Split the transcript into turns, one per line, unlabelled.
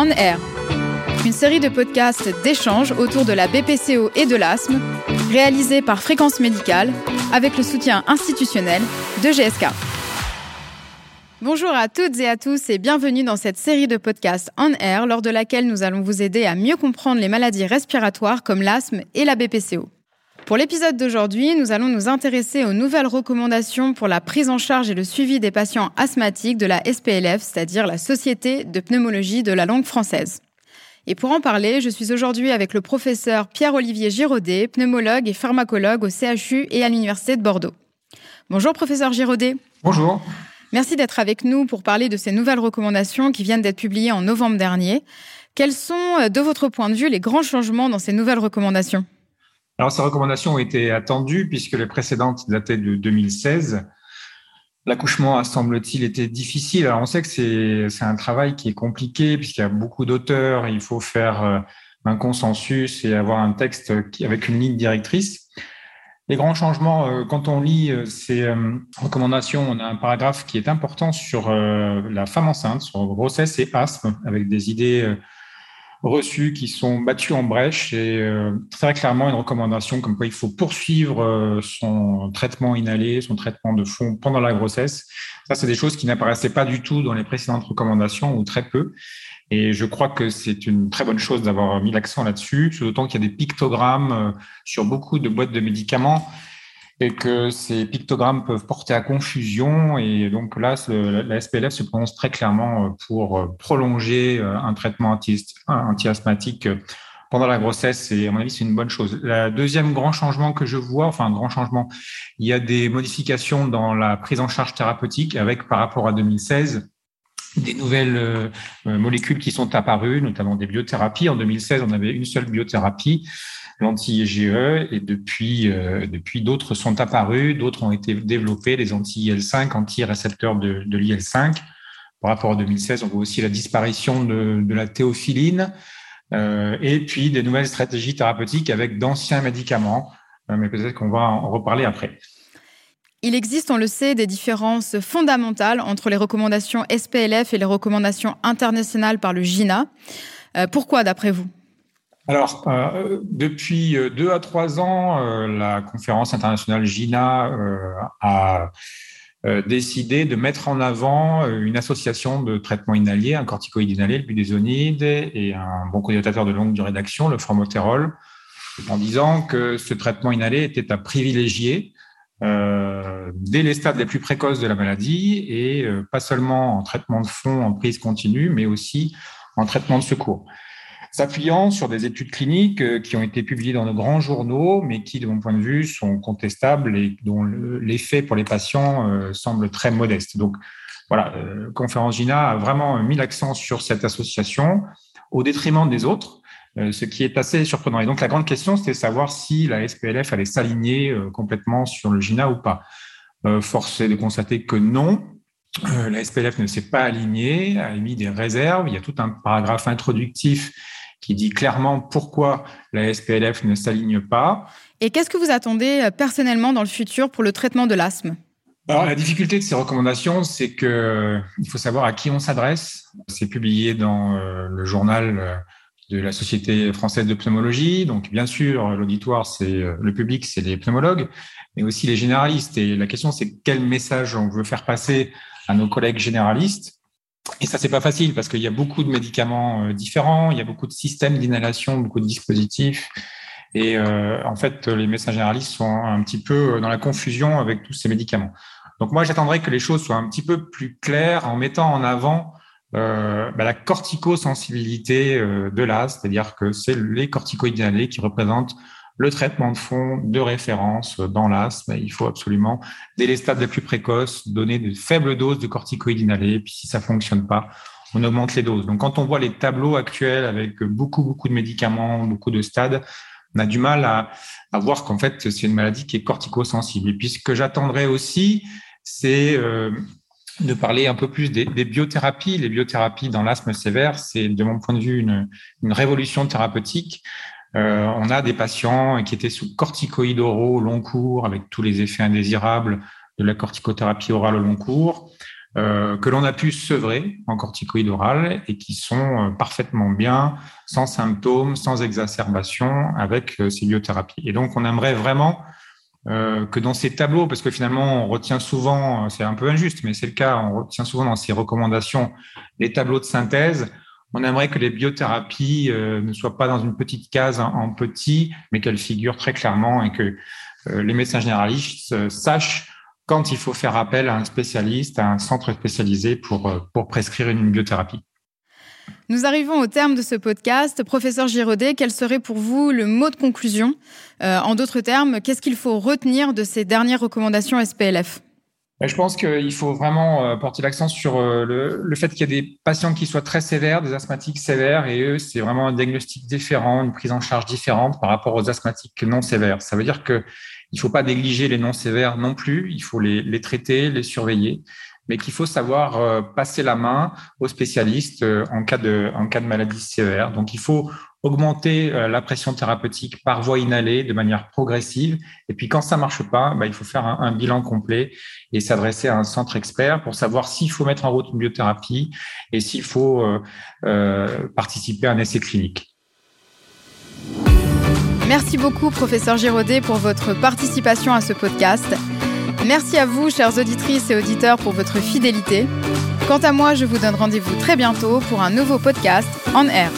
On Air, une série de podcasts d'échanges autour de la BPCO et de l'asthme, réalisée par Fréquence Médicale avec le soutien institutionnel de GSK. Bonjour à toutes et à tous et bienvenue dans cette série de podcasts On Air lors de laquelle nous allons vous aider à mieux comprendre les maladies respiratoires comme l'asthme et la BPCO. Pour l'épisode d'aujourd'hui, nous allons nous intéresser aux nouvelles recommandations pour la prise en charge et le suivi des patients asthmatiques de la SPLF, c'est-à-dire la Société de pneumologie de la langue française. Et pour en parler, je suis aujourd'hui avec le professeur Pierre-Olivier Giraudet, pneumologue et pharmacologue au CHU et à l'Université de Bordeaux. Bonjour professeur Giraudet.
Bonjour.
Merci d'être avec nous pour parler de ces nouvelles recommandations qui viennent d'être publiées en novembre dernier. Quels sont, de votre point de vue, les grands changements dans ces nouvelles recommandations?
Alors, ces recommandations ont été attendues puisque les précédentes dataient de 2016. L'accouchement, semble-t-il, était difficile. Alors, on sait que c'est un travail qui est compliqué puisqu'il y a beaucoup d'auteurs. Il faut faire euh, un consensus et avoir un texte avec une ligne directrice. Les grands changements, euh, quand on lit euh, ces recommandations, on a un paragraphe qui est important sur la femme enceinte, sur grossesse et asthme, avec des idées reçus qui sont battus en brèche et euh, très clairement une recommandation comme quoi il faut poursuivre euh, son traitement inhalé, son traitement de fond pendant la grossesse. Ça, c'est des choses qui n'apparaissaient pas du tout dans les précédentes recommandations ou très peu. Et je crois que c'est une très bonne chose d'avoir mis l'accent là-dessus, d'autant qu'il y a des pictogrammes euh, sur beaucoup de boîtes de médicaments et que ces pictogrammes peuvent porter à confusion. Et donc là, la SPLF se prononce très clairement euh, pour euh, prolonger euh, un traitement anti-asthmatique pendant la grossesse. Et à mon avis, c'est une bonne chose. Le deuxième grand changement que je vois, enfin un grand changement, il y a des modifications dans la prise en charge thérapeutique avec par rapport à 2016 des nouvelles molécules qui sont apparues, notamment des biothérapies. En 2016, on avait une seule biothérapie l'anti-IgE et depuis, euh, depuis d'autres sont apparus, d'autres ont été développés, les anti-IL5, anti-récepteurs de, de l'IL5. Par rapport à 2016, on voit aussi la disparition de, la théophiline euh, et puis des nouvelles stratégies thérapeutiques avec d'anciens médicaments, euh, mais peut-être qu'on va en reparler après.
Il existe, on le sait, des différences fondamentales entre les recommandations SPLF et les recommandations internationales par le GINA. Pourquoi, d'après vous?
Alors, euh, depuis euh, deux à trois ans, euh, la conférence internationale GINA a décidé de mettre en avant une association de traitement inhalé, un corticoïde inhalé, le budesonide, et un bon coditateur de longue durée d'action, le formotérol, en disant que ce traitement inhalé était à privilégier dès les stades les plus précoces de la maladie et pas seulement en traitement de fond, en prise continue, mais aussi en traitement de secours s'appuyant sur des études cliniques euh, qui ont été publiées dans de grands journaux, mais qui, de mon point de vue, sont contestables et dont l'effet pour les patients euh, semble très modeste. Donc, voilà, euh, Conférence GINA a vraiment mis l'accent sur cette association au détriment des autres, ce qui est assez surprenant. Et donc, la grande question, c'était de savoir si la SPLF allait s'aligner complètement sur le GINA ou pas. Force est de constater que non, la SPLF ne s'est pas alignée, a émis des réserves. Il y a tout un paragraphe introductif qui dit clairement pourquoi la SPLF ne s'aligne pas.
Et qu'est-ce que vous attendez euh, personnellement dans le futur pour le traitement de l'asthme?
Alors, la difficulté de ces recommandations, c'est que euh, il faut savoir à qui on s'adresse. C'est publié dans euh, le journal de la Société française de pneumologie. Donc, bien sûr, l'auditoire, c'est le public, c'est les pneumologues, mais aussi les généralistes. Et la question, c'est quel message on veut faire passer à nos collègues généralistes et ça, c'est pas facile parce qu'il y a beaucoup de médicaments euh, différents, il y a beaucoup de systèmes d'inhalation, beaucoup de dispositifs. Et euh, en fait, les médecins généralistes sont un petit peu euh, dans la confusion avec tous ces médicaments. Donc moi, j'attendrais que les choses soient un petit peu plus claires en mettant en avant euh, bah, la corticosensibilité de l'asthme, c'est-à-dire que c'est les corticoïdes inhalés qui représentent le traitement de fond de référence dans l'asthme. Il faut absolument, dès les stades les plus précoces, donner de faibles doses de corticoïdes inhalés. Puis si ça fonctionne pas, on augmente les doses. Donc quand on voit les tableaux actuels avec beaucoup, beaucoup de médicaments, beaucoup de stades, on a du mal à, voir qu'en fait, c'est une maladie qui est corticosensible. Et puis ce que j'attendrai aussi, c'est euh, de parler un peu plus des, biothérapies. Les biothérapies dans l'asthme sévère, c'est de mon point de vue une révolution thérapeutique. Euh, on a des patients qui étaient sous corticoïdes oraux au long cours avec tous les effets indésirables de la corticothérapie orale au long cours. que l'on a pu sevrer en corticoïdes orales et qui sont parfaitement bien, sans symptômes, sans exacerbation avec ces biothérapies. Et donc, on aimerait vraiment que dans ces tableaux, parce que finalement, on retient souvent, c'est un peu injuste, mais c'est le cas, on retient souvent dans ces recommandations les tableaux de synthèse on aimerait que les biothérapies euh, ne soient pas dans une petite case en, petit, mais qu'elles figurent très clairement et que euh, les médecins généralistes euh, sachent quand il faut faire appel à un spécialiste, à un centre spécialisé pour, pour prescrire une biothérapie.
Nous arrivons au terme de ce podcast. Professeur Giraudet, quel serait pour vous le mot de conclusion? En d'autres termes, qu'est-ce qu'il faut retenir de ces dernières recommandations SPLF
je pense qu'il faut vraiment euh, porter l'accent sur euh, le, fait qu'il y a des patients qui soient très sévères, des asthmatiques sévères, et eux, c'est vraiment un diagnostic différent, une prise en charge différente par rapport aux asthmatiques non sévères. Ça veut dire qu'il ne faut pas négliger les non sévères non plus, il faut les, traiter, les surveiller mais qu'il faut savoir euh, passer la main aux spécialistes en cas de, en cas de maladie sévère. Donc, il faut augmenter euh, la pression thérapeutique par voie inhalée de manière progressive. Et puis, quand ça marche pas, bah, il faut faire un, bilan complet et s'adresser à un centre expert pour savoir s'il faut mettre en route une biothérapie et s'il faut participer à un essai clinique.
Merci beaucoup, professeur Giraudet, pour votre participation à ce podcast. Merci à vous, chères auditrices et auditeurs, pour votre fidélité. Quant à moi, je vous donne rendez-vous très bientôt pour un nouveau podcast en air.